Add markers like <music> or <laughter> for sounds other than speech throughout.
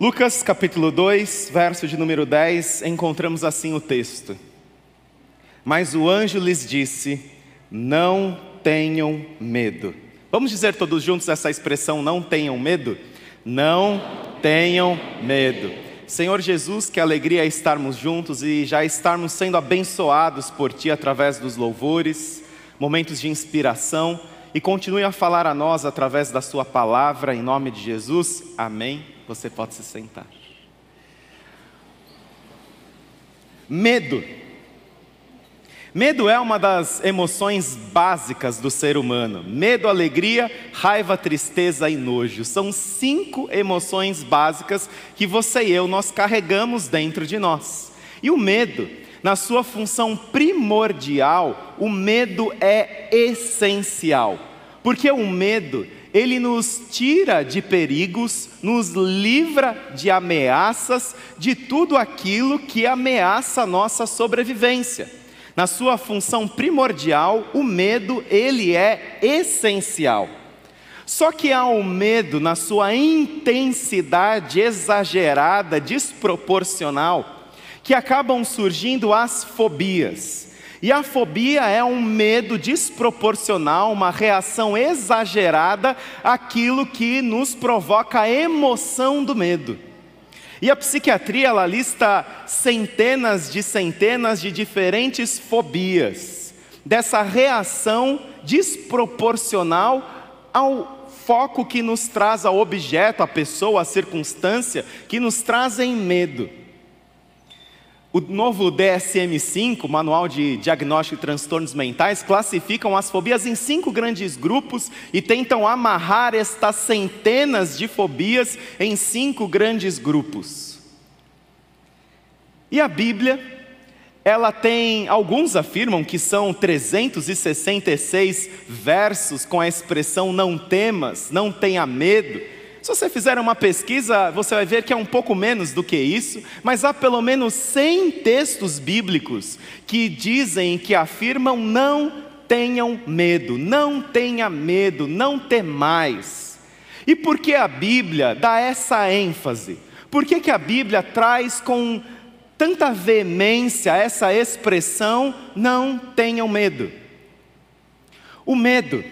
Lucas capítulo 2, verso de número 10, encontramos assim o texto. Mas o anjo lhes disse: Não tenham medo. Vamos dizer todos juntos essa expressão: Não tenham medo? Não tenham medo. Senhor Jesus, que alegria estarmos juntos e já estarmos sendo abençoados por Ti através dos louvores, momentos de inspiração, e continue a falar a nós através da Sua palavra, em nome de Jesus. Amém. Você pode se sentar. Medo. Medo é uma das emoções básicas do ser humano. Medo, alegria, raiva, tristeza e nojo. São cinco emoções básicas que você e eu nós carregamos dentro de nós. E o medo, na sua função primordial, o medo é essencial. Porque o medo ele nos tira de perigos, nos livra de ameaças, de tudo aquilo que ameaça a nossa sobrevivência. Na sua função primordial, o medo ele é essencial. Só que há o medo na sua intensidade exagerada, desproporcional, que acabam surgindo as fobias. E a fobia é um medo desproporcional, uma reação exagerada àquilo que nos provoca a emoção do medo. E a psiquiatria ela lista centenas de centenas de diferentes fobias, dessa reação desproporcional ao foco que nos traz ao objeto, a pessoa, a circunstância, que nos trazem medo. O novo DSM-5, Manual de Diagnóstico de Transtornos Mentais, classificam as fobias em cinco grandes grupos e tentam amarrar estas centenas de fobias em cinco grandes grupos. E a Bíblia, ela tem, alguns afirmam que são 366 versos com a expressão não temas, não tenha medo. Se você fizer uma pesquisa, você vai ver que é um pouco menos do que isso, mas há pelo menos 100 textos bíblicos que dizem, que afirmam: não tenham medo, não tenha medo, não temais. E por que a Bíblia dá essa ênfase? Por que, que a Bíblia traz com tanta veemência essa expressão: não tenham medo? O medo,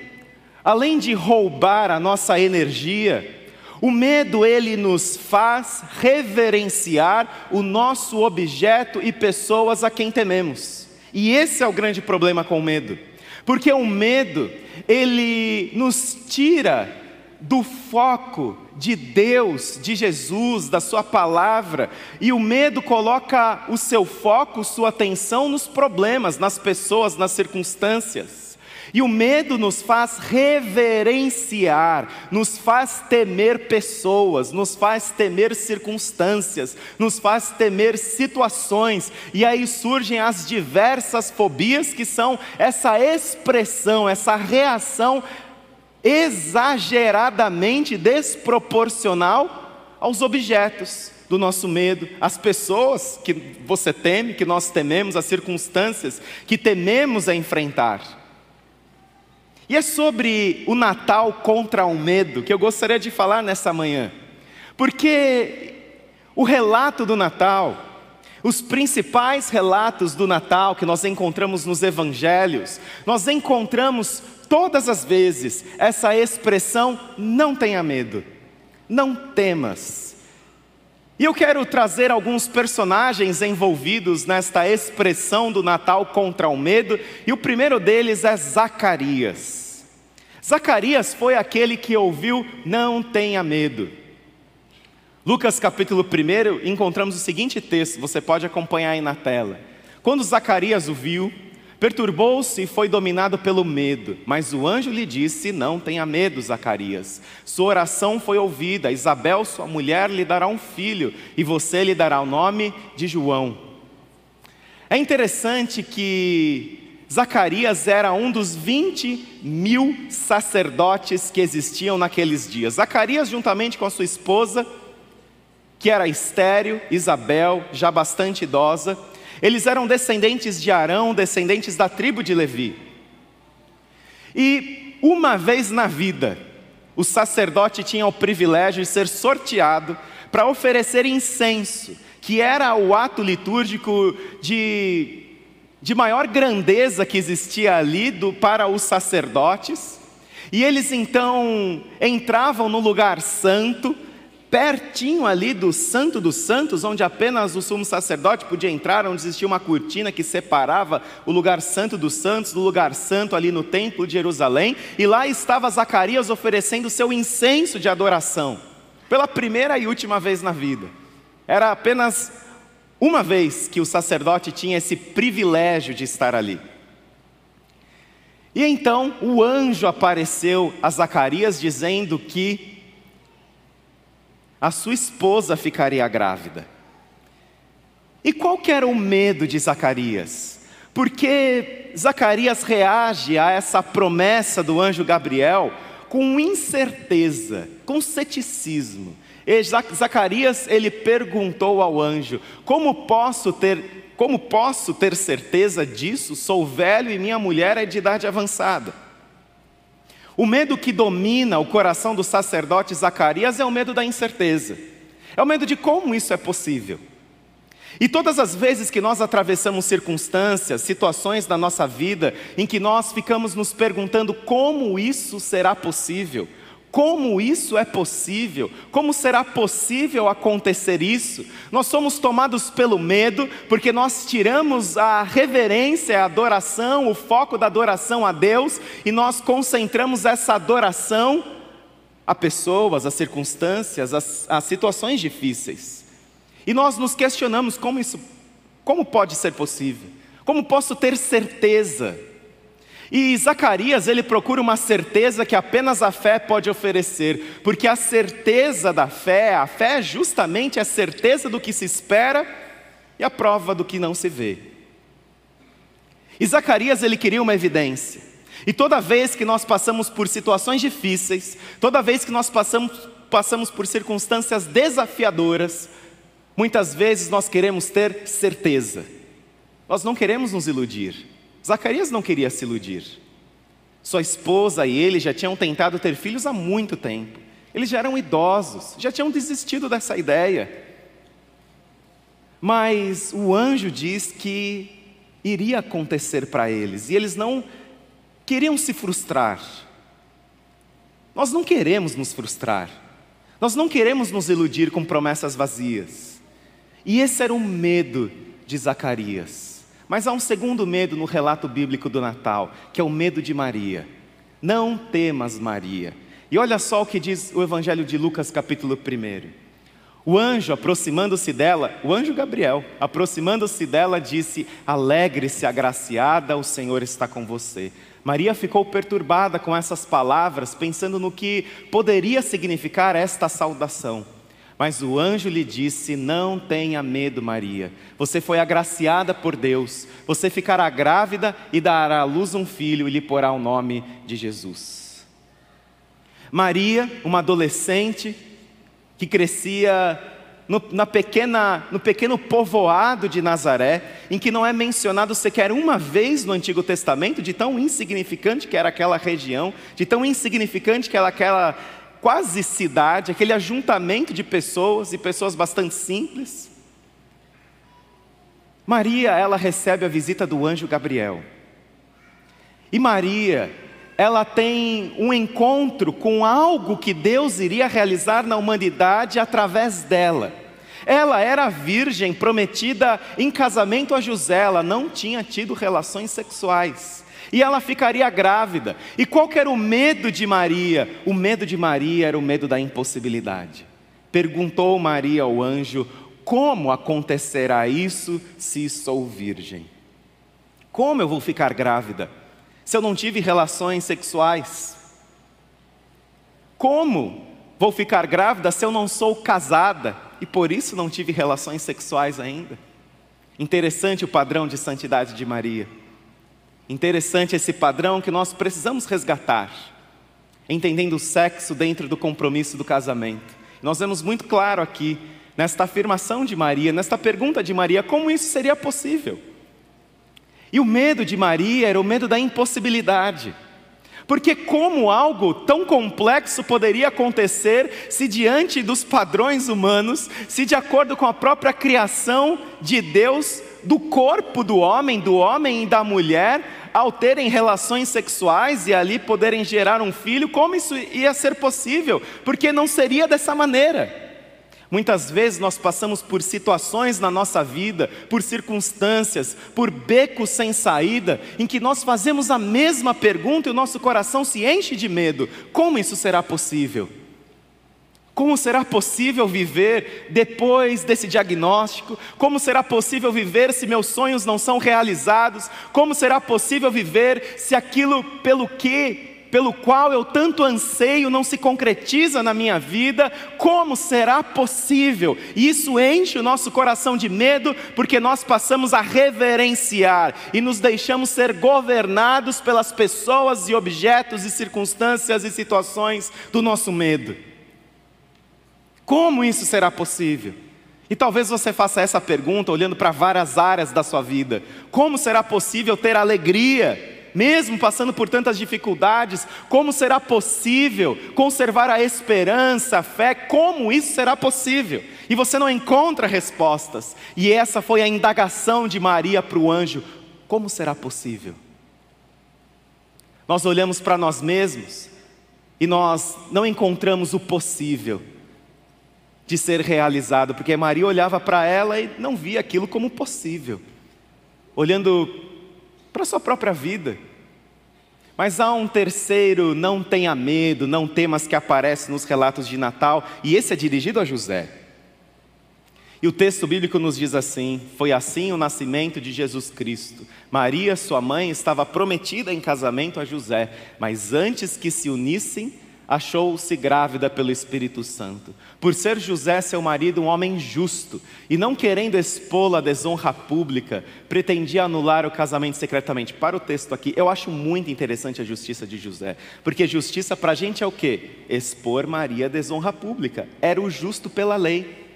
além de roubar a nossa energia, o medo ele nos faz reverenciar o nosso objeto e pessoas a quem tememos. E esse é o grande problema com o medo. Porque o medo, ele nos tira do foco de Deus, de Jesus, da Sua palavra, e o medo coloca o seu foco, sua atenção nos problemas, nas pessoas, nas circunstâncias. E o medo nos faz reverenciar, nos faz temer pessoas, nos faz temer circunstâncias, nos faz temer situações, e aí surgem as diversas fobias que são essa expressão, essa reação exageradamente desproporcional aos objetos do nosso medo, às pessoas que você teme, que nós tememos, as circunstâncias que tememos a enfrentar. E é sobre o Natal contra o medo que eu gostaria de falar nessa manhã, porque o relato do Natal, os principais relatos do Natal que nós encontramos nos evangelhos, nós encontramos todas as vezes essa expressão: não tenha medo, não temas. E eu quero trazer alguns personagens envolvidos nesta expressão do Natal contra o medo, e o primeiro deles é Zacarias. Zacarias foi aquele que ouviu: Não tenha medo. Lucas capítulo 1, encontramos o seguinte texto, você pode acompanhar aí na tela. Quando Zacarias o viu, Perturbou-se e foi dominado pelo medo, mas o anjo lhe disse: Não tenha medo, Zacarias. Sua oração foi ouvida. Isabel, sua mulher, lhe dará um filho, e você lhe dará o nome de João. É interessante que Zacarias era um dos 20 mil sacerdotes que existiam naqueles dias. Zacarias, juntamente com a sua esposa, que era estéreo, Isabel, já bastante idosa, eles eram descendentes de Arão, descendentes da tribo de Levi. E uma vez na vida, o sacerdote tinha o privilégio de ser sorteado para oferecer incenso, que era o ato litúrgico de, de maior grandeza que existia ali do, para os sacerdotes. E eles então entravam no lugar santo, pertinho ali do Santo dos Santos, onde apenas o sumo sacerdote podia entrar, onde existia uma cortina que separava o lugar santo dos santos do lugar santo ali no templo de Jerusalém, e lá estava Zacarias oferecendo seu incenso de adoração, pela primeira e última vez na vida. Era apenas uma vez que o sacerdote tinha esse privilégio de estar ali. E então o anjo apareceu a Zacarias dizendo que a sua esposa ficaria grávida. E qual que era o medo de Zacarias? Porque Zacarias reage a essa promessa do anjo Gabriel com incerteza, com ceticismo. E Zacarias ele perguntou ao anjo: Como posso ter, como posso ter certeza disso? Sou velho e minha mulher é de idade avançada. O medo que domina o coração do sacerdote Zacarias é o medo da incerteza, é o medo de como isso é possível. E todas as vezes que nós atravessamos circunstâncias, situações da nossa vida, em que nós ficamos nos perguntando como isso será possível, como isso é possível? Como será possível acontecer isso? Nós somos tomados pelo medo, porque nós tiramos a reverência, a adoração, o foco da adoração a Deus, e nós concentramos essa adoração a pessoas, a circunstâncias, a, situações difíceis. E nós nos questionamos como isso, como pode ser possível? Como posso ter certeza? E Zacarias, ele procura uma certeza que apenas a fé pode oferecer, porque a certeza da fé, a fé é justamente a certeza do que se espera e a prova do que não se vê. E Zacarias, ele queria uma evidência. E toda vez que nós passamos por situações difíceis, toda vez que nós passamos, passamos por circunstâncias desafiadoras, muitas vezes nós queremos ter certeza. Nós não queremos nos iludir. Zacarias não queria se iludir. Sua esposa e ele já tinham tentado ter filhos há muito tempo. Eles já eram idosos, já tinham desistido dessa ideia. Mas o anjo diz que iria acontecer para eles, e eles não queriam se frustrar. Nós não queremos nos frustrar, nós não queremos nos iludir com promessas vazias. E esse era o medo de Zacarias. Mas há um segundo medo no relato bíblico do Natal, que é o medo de Maria. Não temas, Maria. E olha só o que diz o Evangelho de Lucas, capítulo 1. O anjo, aproximando-se dela, o anjo Gabriel, aproximando-se dela, disse: Alegre-se, agraciada, o Senhor está com você. Maria ficou perturbada com essas palavras, pensando no que poderia significar esta saudação. Mas o anjo lhe disse: Não tenha medo, Maria. Você foi agraciada por Deus. Você ficará grávida e dará à luz um filho e lhe porá o nome de Jesus. Maria, uma adolescente que crescia no, na pequena, no pequeno povoado de Nazaré, em que não é mencionado sequer uma vez no Antigo Testamento, de tão insignificante que era aquela região, de tão insignificante que era aquela quase cidade, aquele ajuntamento de pessoas e pessoas bastante simples. Maria, ela recebe a visita do anjo Gabriel. E Maria, ela tem um encontro com algo que Deus iria realizar na humanidade através dela. Ela era virgem prometida em casamento a José, ela não tinha tido relações sexuais e ela ficaria grávida. E qual era o medo de Maria? O medo de Maria era o medo da impossibilidade. Perguntou Maria ao anjo: Como acontecerá isso se sou virgem? Como eu vou ficar grávida se eu não tive relações sexuais? Como vou ficar grávida se eu não sou casada e por isso não tive relações sexuais ainda? Interessante o padrão de santidade de Maria. Interessante esse padrão que nós precisamos resgatar, entendendo o sexo dentro do compromisso do casamento. Nós vemos muito claro aqui, nesta afirmação de Maria, nesta pergunta de Maria, como isso seria possível. E o medo de Maria era o medo da impossibilidade, Porque como algo tão complexo poderia acontecer se diante dos padrões humanos, se de acordo com a própria criação de Deus, do corpo do homem, do homem e da mulher, ao terem relações sexuais e ali poderem gerar um filho, como isso ia ser possível? Porque não seria dessa maneira. Muitas vezes nós passamos por situações na nossa vida, por circunstâncias, por becos sem saída, em que nós fazemos a mesma pergunta e o nosso coração se enche de medo: como isso será possível? Como será possível viver depois desse diagnóstico? Como será possível viver se meus sonhos não são realizados? Como será possível viver se aquilo pelo que pelo qual eu tanto anseio não se concretiza na minha vida, como será possível? Isso enche o nosso coração de medo, porque nós passamos a reverenciar e nos deixamos ser governados pelas pessoas e objetos e circunstâncias e situações do nosso medo. Como isso será possível? E talvez você faça essa pergunta olhando para várias áreas da sua vida: como será possível ter alegria? mesmo passando por tantas dificuldades, como será possível conservar a esperança, a fé? Como isso será possível? E você não encontra respostas. E essa foi a indagação de Maria para o anjo: como será possível? Nós olhamos para nós mesmos e nós não encontramos o possível de ser realizado, porque Maria olhava para ela e não via aquilo como possível, olhando para a sua própria vida. Mas há um terceiro, não tenha medo, não temas, que aparece nos relatos de Natal, e esse é dirigido a José. E o texto bíblico nos diz assim: Foi assim o nascimento de Jesus Cristo. Maria, sua mãe, estava prometida em casamento a José, mas antes que se unissem, achou-se grávida pelo Espírito Santo. Por ser José, seu marido, um homem justo, e não querendo expô-la à desonra pública, pretendia anular o casamento secretamente. Para o texto aqui, eu acho muito interessante a justiça de José, porque justiça para a gente é o quê? Expor Maria à desonra pública. Era o justo pela lei.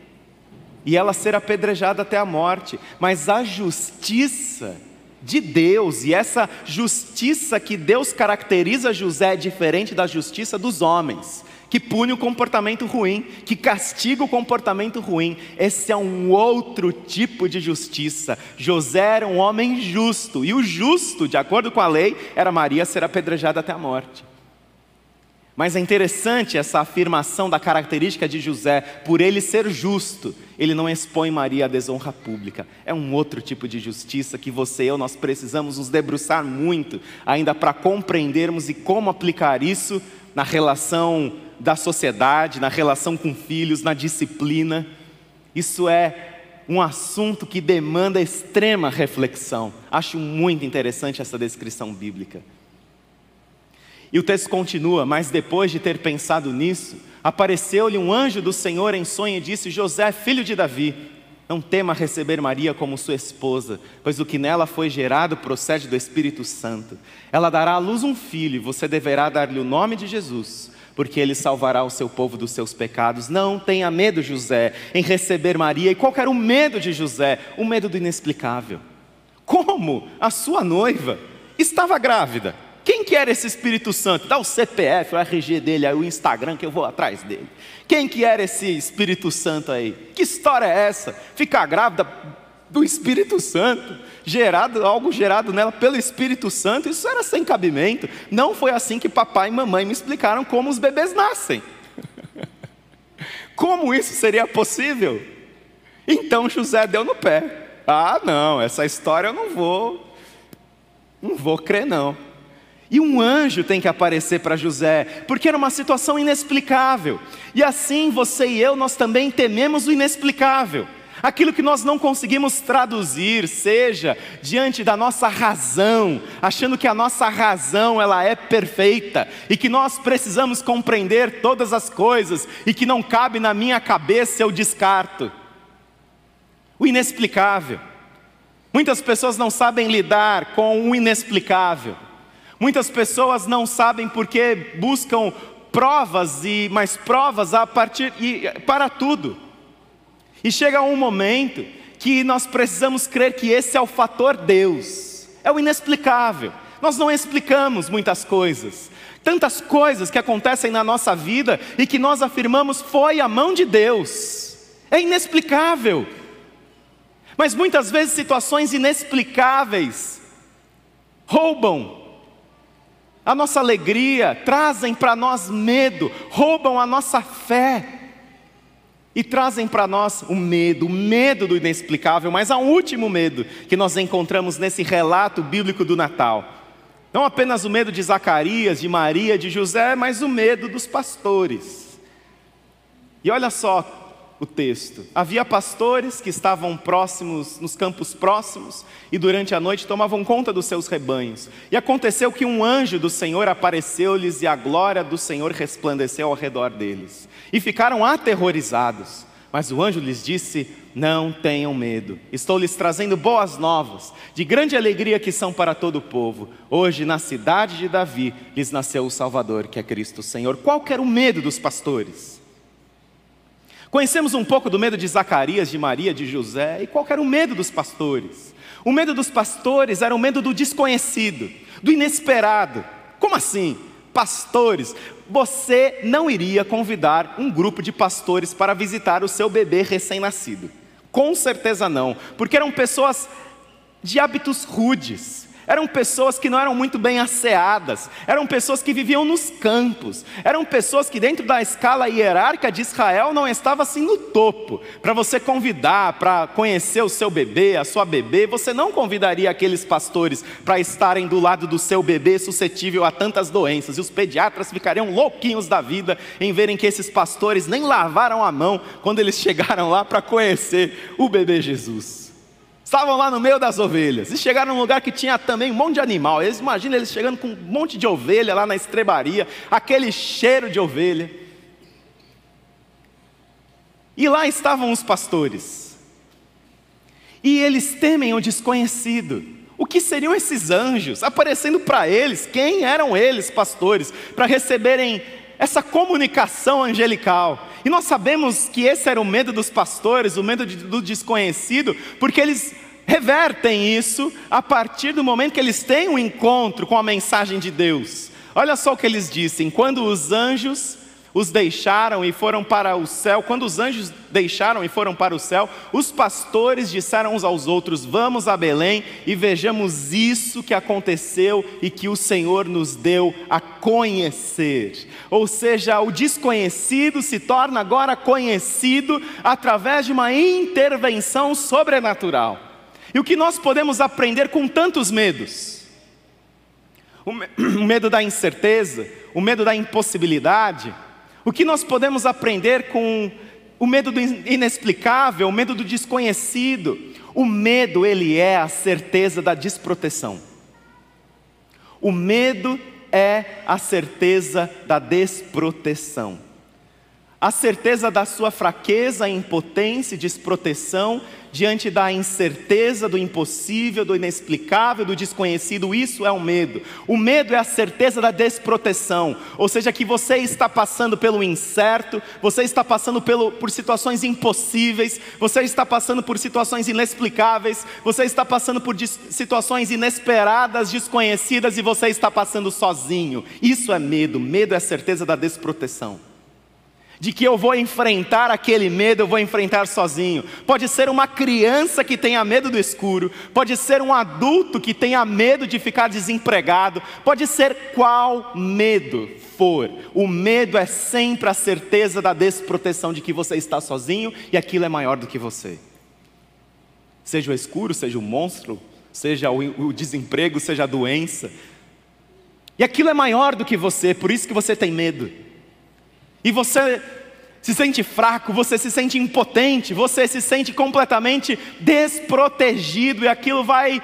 E ela ser apedrejada até a morte. Mas a justiça de Deus, e essa justiça que Deus caracteriza José é diferente da justiça dos homens, que pune o comportamento ruim, que castiga o comportamento ruim. Esse é um outro tipo de justiça. José era um homem justo, e o justo, de acordo com a lei, era Maria ser apedrejada até a morte. Mas é interessante essa afirmação da característica de José, por ele ser justo, ele não expõe Maria à desonra pública. É um outro tipo de justiça que você e eu nós precisamos nos debruçar muito ainda para compreendermos e como aplicar isso na relação da sociedade, na relação com filhos, na disciplina. Isso é um assunto que demanda extrema reflexão. Acho muito interessante essa descrição bíblica. E o texto continua: Mas depois de ter pensado nisso, apareceu-lhe um anjo do Senhor em sonho e disse: José, filho de Davi, não tema receber Maria como sua esposa, pois o que nela foi gerado procede do Espírito Santo. Ela dará à luz um filho, e você deverá dar-lhe o nome de Jesus, porque ele salvará o seu povo dos seus pecados. Não tenha medo, José, em receber Maria. E qual era o medo de José? O medo do inexplicável. Como a sua noiva estava grávida? Quem que era esse Espírito Santo? Dá o CPF, o RG dele, aí, o Instagram que eu vou atrás dele. Quem que era esse Espírito Santo aí? Que história é essa? Ficar grávida do Espírito Santo, gerado algo gerado nela pelo Espírito Santo, isso era sem cabimento. Não foi assim que papai e mamãe me explicaram como os bebês nascem. Como isso seria possível? Então José deu no pé. Ah, não, essa história eu não vou, não vou crer não. E um anjo tem que aparecer para José, porque era uma situação inexplicável. E assim você e eu, nós também tememos o inexplicável. Aquilo que nós não conseguimos traduzir, seja diante da nossa razão, achando que a nossa razão ela é perfeita e que nós precisamos compreender todas as coisas e que não cabe na minha cabeça eu descarto. O inexplicável. Muitas pessoas não sabem lidar com o inexplicável. Muitas pessoas não sabem porque buscam provas e mais provas a partir e para tudo. E chega um momento que nós precisamos crer que esse é o fator Deus. É o inexplicável. Nós não explicamos muitas coisas. Tantas coisas que acontecem na nossa vida e que nós afirmamos foi a mão de Deus. É inexplicável. Mas muitas vezes situações inexplicáveis roubam a nossa alegria, trazem para nós medo, roubam a nossa fé e trazem para nós o medo, o medo do inexplicável, mas há um último medo que nós encontramos nesse relato bíblico do Natal. Não apenas o medo de Zacarias, de Maria, de José, mas o medo dos pastores. E olha só o texto. Havia pastores que estavam próximos, nos campos próximos, e durante a noite tomavam conta dos seus rebanhos. E aconteceu que um anjo do Senhor apareceu-lhes e a glória do Senhor resplandeceu ao redor deles. E ficaram aterrorizados. Mas o anjo lhes disse: Não tenham medo, estou lhes trazendo boas novas, de grande alegria que são para todo o povo. Hoje, na cidade de Davi, lhes nasceu o Salvador, que é Cristo Senhor. Qual era o medo dos pastores? Conhecemos um pouco do medo de Zacarias, de Maria, de José, e qual era o medo dos pastores? O medo dos pastores era o medo do desconhecido, do inesperado. Como assim? Pastores, você não iria convidar um grupo de pastores para visitar o seu bebê recém-nascido. Com certeza não, porque eram pessoas de hábitos rudes, eram pessoas que não eram muito bem asseadas, eram pessoas que viviam nos campos, eram pessoas que, dentro da escala hierárquica de Israel, não estavam assim no topo. Para você convidar, para conhecer o seu bebê, a sua bebê, você não convidaria aqueles pastores para estarem do lado do seu bebê suscetível a tantas doenças, e os pediatras ficariam louquinhos da vida em verem que esses pastores nem lavaram a mão quando eles <laughs> chegaram lá para conhecer o bebê Jesus. Estavam lá no meio das ovelhas e chegaram num lugar que tinha também um monte de animal. Eles imaginam eles chegando com um monte de ovelha lá na estrebaria, aquele cheiro de ovelha. E lá estavam os pastores. E eles temem o desconhecido. O que seriam esses anjos aparecendo para eles? Quem eram eles, pastores, para receberem essa comunicação angelical? E nós sabemos que esse era o medo dos pastores, o medo do desconhecido, porque eles revertem isso a partir do momento que eles têm um encontro com a mensagem de Deus. Olha só o que eles dizem: quando os anjos os deixaram e foram para o céu. Quando os anjos deixaram e foram para o céu, os pastores disseram uns aos outros: Vamos a Belém e vejamos isso que aconteceu e que o Senhor nos deu a conhecer. Ou seja, o desconhecido se torna agora conhecido através de uma intervenção sobrenatural. E o que nós podemos aprender com tantos medos? <clears throat> O medo da incerteza, o medo da impossibilidade, o que nós podemos aprender com o medo do inexplicável, o medo do desconhecido? O medo, ele é a certeza da desproteção. O medo é a certeza da desproteção. A certeza da sua fraqueza, impotência e desproteção diante da incerteza, do impossível, do inexplicável, do desconhecido, isso é o medo. O medo é a certeza da desproteção, ou seja, que você está passando pelo incerto, você está passando pelo, por situações impossíveis, você está passando por situações inexplicáveis, você está passando por situações inesperadas, desconhecidas e você está passando sozinho. Isso é medo, medo é a certeza da desproteção de que eu vou enfrentar aquele medo, eu vou enfrentar sozinho. Pode ser uma criança que tenha medo do escuro, pode ser um adulto que tenha medo de ficar desempregado, pode ser qual medo for. O medo é sempre a certeza da desproteção de que você está sozinho e aquilo é maior do que você. Seja o escuro, seja o monstro, seja o, desemprego, seja a doença. E aquilo é maior do que você, por isso que você tem medo. E você se sente fraco, você se sente impotente, você se sente completamente desprotegido, e aquilo vai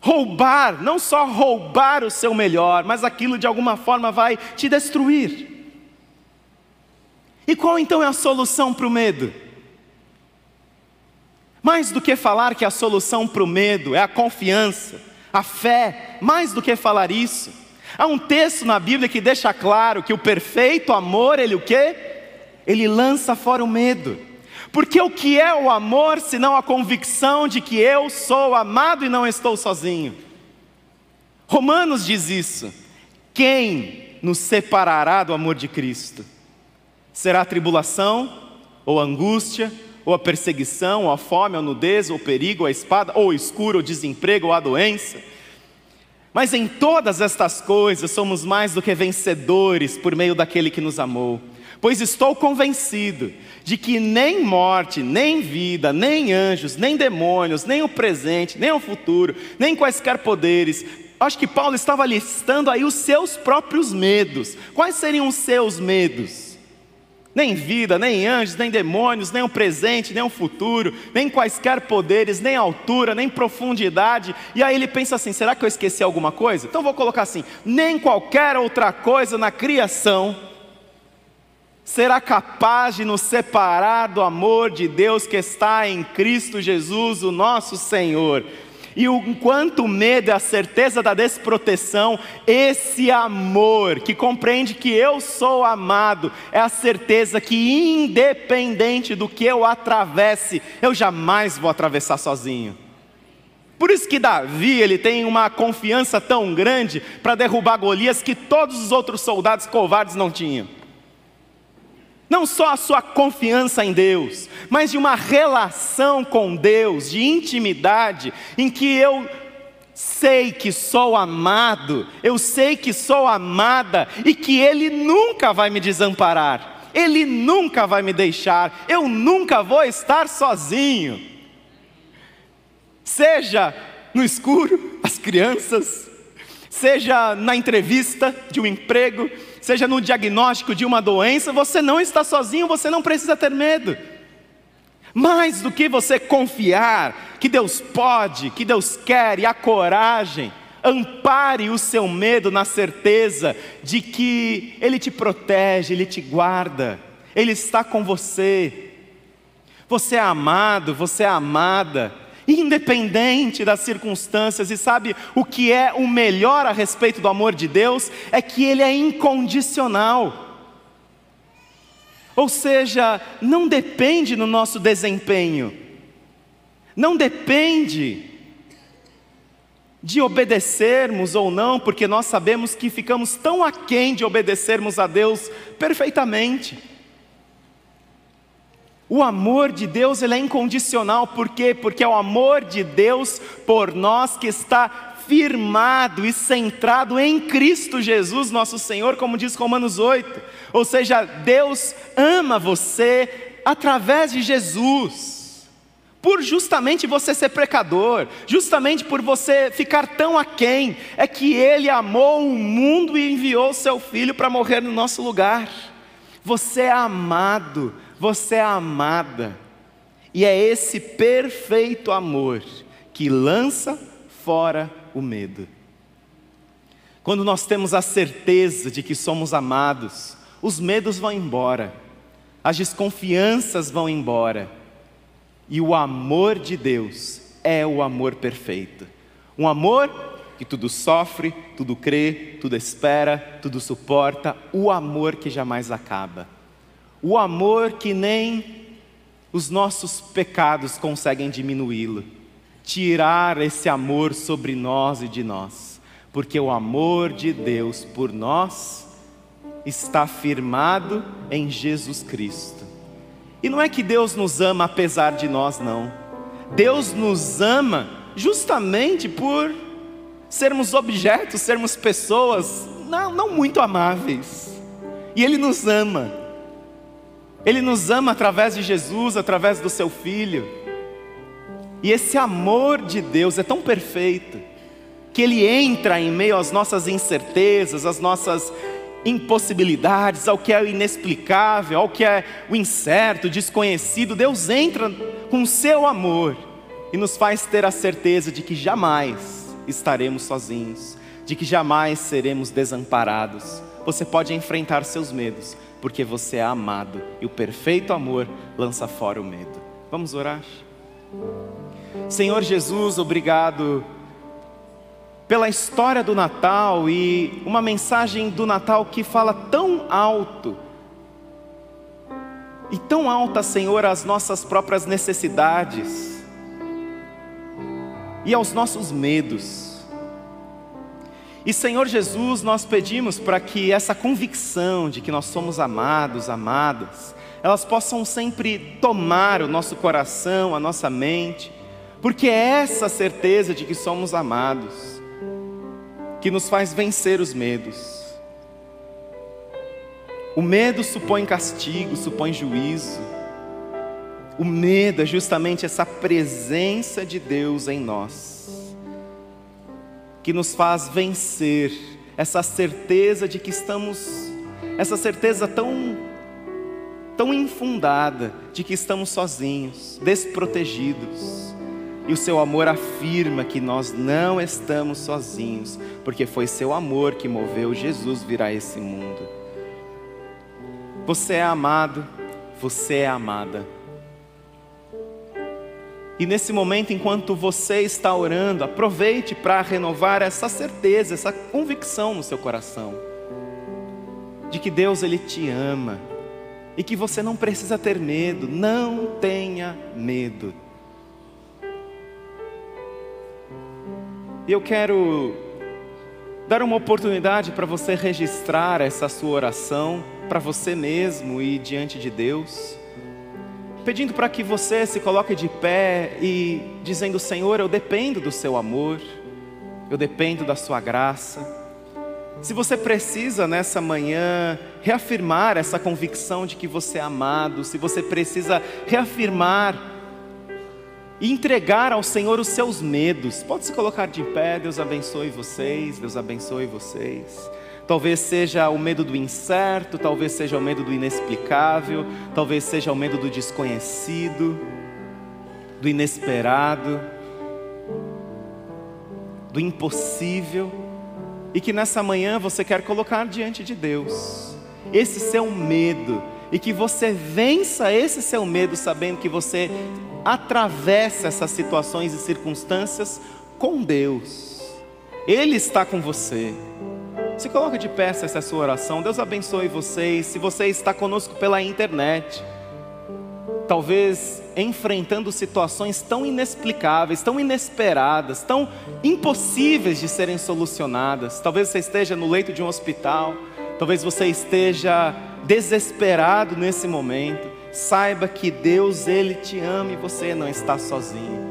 roubar, não só roubar o seu melhor, mas aquilo de alguma forma vai te destruir. E qual então é a solução para o medo? Mais do que falar que a solução para o medo é a confiança, a fé, mais do que falar isso, Há um texto na Bíblia que deixa claro que o perfeito amor, ele o quê? Ele lança fora o medo. Porque o que é o amor senão a convicção de que eu sou amado e não estou sozinho? Romanos diz isso. Quem nos separará do amor de Cristo? Será a tribulação, ou a angústia, ou a perseguição, ou a fome, ou a nudez, ou o perigo, ou a espada, ou o escuro, ou o desemprego, ou a doença? Mas em todas estas coisas somos mais do que vencedores por meio daquele que nos amou. Pois estou convencido de que nem morte, nem vida, nem anjos, nem demônios, nem o presente, nem o futuro, nem quaisquer poderes. Acho que Paulo estava listando aí os seus próprios medos. Quais seriam os seus medos? Nem vida, nem anjos, nem demônios, nem o presente, nem o futuro, nem quaisquer poderes, nem altura, nem profundidade. E aí ele pensa assim: será que eu esqueci alguma coisa? Então vou colocar assim: nem qualquer outra coisa na criação será capaz de nos separar do amor de Deus que está em Cristo Jesus, o nosso Senhor. E enquanto o medo é a certeza da desproteção, esse amor que compreende que eu sou amado, é a certeza que, independente do que eu atravesse, eu jamais vou atravessar sozinho. Por isso que Davi ele tem uma confiança tão grande para derrubar Golias que todos os outros soldados covardes não tinham. Não só a sua confiança em Deus, mas de uma relação com Deus, de intimidade, em que eu sei que sou amado, eu sei que sou amada e que Ele nunca vai me desamparar, Ele nunca vai me deixar, eu nunca vou estar sozinho. Seja no escuro, <laughs> as crianças, seja na entrevista de um emprego, seja no diagnóstico de uma doença, você não está sozinho, você não precisa ter medo. Mais do que você confiar que Deus pode, que Deus quer e a coragem, ampare o seu medo na certeza de que Ele te protege, Ele te guarda, Ele está com você. Você é amado, você é amada independente das circunstâncias, e sabe o que é o melhor a respeito do amor de Deus? É que ele é incondicional. Ou seja, não depende no nosso desempenho, não depende de obedecermos ou não, porque nós sabemos que ficamos tão aquém de obedecermos a Deus perfeitamente. O amor de Deus ele é incondicional, por quê? Porque é o amor de Deus por nós que está firmado e centrado em Cristo Jesus, nosso Senhor, como diz Romanos 8. Ou seja, Deus ama você através de Jesus. Por justamente você ser pecador, justamente por você ficar tão aquém, é que Ele amou o mundo e enviou seu Filho para morrer no nosso lugar. Você é amado, você é amada. E é esse perfeito amor que lança fora o medo. Quando nós temos a certeza de que somos amados, os medos vão embora, as desconfianças vão embora, e o amor de Deus é o amor perfeito. Um amor que tudo sofre, tudo crê, tudo espera, tudo suporta, o amor que jamais acaba o amor que nem os nossos pecados conseguem diminuí-lo, tirar esse amor sobre nós e de nós, porque o amor de Deus por nós está firmado em Jesus Cristo. E não é que Deus nos ama apesar de nós, não. Deus nos ama justamente por sermos objetos, sermos pessoas não, não muito amáveis. E Ele nos ama ele nos ama através de Jesus, através do seu Filho. E esse amor de Deus é tão perfeito, que ele entra em meio às nossas incertezas, às nossas impossibilidades, ao que é inexplicável, ao que é o incerto, desconhecido. Deus entra com o seu amor e nos faz ter a certeza de que jamais estaremos sozinhos, de que jamais seremos desamparados. Você pode enfrentar seus medos, porque você é amado e o perfeito amor lança fora o medo. Vamos orar? Senhor Jesus, obrigado pela história do Natal e uma mensagem do Natal que fala tão alto e tão alta, Senhor, às nossas próprias necessidades e aos nossos medos. E Senhor Jesus, nós pedimos para que essa convicção de que nós somos amados, amadas, elas possam sempre tomar o nosso coração, a nossa mente, porque é essa certeza de que somos amados que nos faz vencer os medos. O medo supõe castigo, supõe juízo. O medo é justamente essa presença de Deus em nós, que nos faz vencer essa certeza de que estamos, essa certeza tão, tão infundada de que estamos sozinhos, desprotegidos. E o seu amor afirma que nós não estamos sozinhos, porque foi seu amor que moveu Jesus vir a esse mundo. Você é amado, você é amada. E nesse momento, enquanto você está orando, aproveite para renovar essa certeza, essa convicção no seu coração, de que Deus Ele te ama e que você não precisa ter medo, não tenha medo. E eu quero dar uma oportunidade para você registrar essa sua oração para você mesmo e diante de Deus, pedindo para que você se coloque de pé e dizendo: Senhor, eu dependo do seu amor, eu dependo da sua graça. Se você precisa nessa manhã reafirmar essa convicção de que você é amado, se você precisa reafirmar e entregar ao Senhor os seus medos, pode se colocar de pé, Deus abençoe vocês, Deus abençoe vocês. Talvez seja o medo do incerto, talvez seja o medo do inexplicável, talvez seja o medo do desconhecido, do inesperado, do impossível, e que nessa manhã você quer colocar diante de Deus esse seu medo, e que você vença esse seu medo sabendo que você atravessa essas situações e circunstâncias com Deus. Ele está com você. Se coloca de pé essa é a sua oração. Deus abençoe vocês. Se você está conosco pela internet, talvez enfrentando situações tão inexplicáveis, tão inesperadas, tão impossíveis de serem solucionadas. Talvez você esteja no leito de um hospital, talvez você esteja desesperado nesse momento. Saiba que Deus ele te ama e você não está sozinho.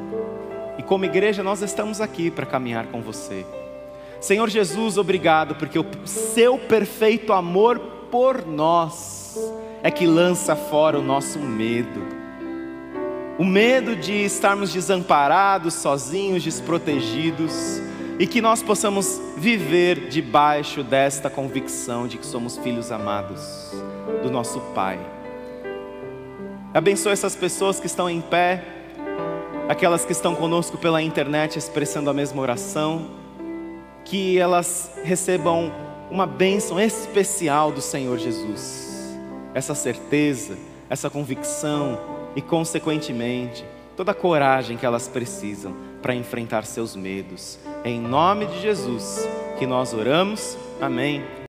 E como igreja nós estamos aqui para caminhar com você. Senhor Jesus, obrigado, porque o seu perfeito amor por nós é que lança fora o nosso medo. O medo de estarmos desamparados, sozinhos, desprotegidos, e que nós possamos viver debaixo desta convicção de que somos filhos amados do nosso Pai. Abençoe essas pessoas que estão em pé, aquelas que estão conosco pela internet expressando a mesma oração que elas recebam uma bênção especial do Senhor Jesus. Essa certeza, essa convicção e, consequentemente, toda a coragem que elas precisam para enfrentar seus medos. É em nome de Jesus que nós oramos. Amém.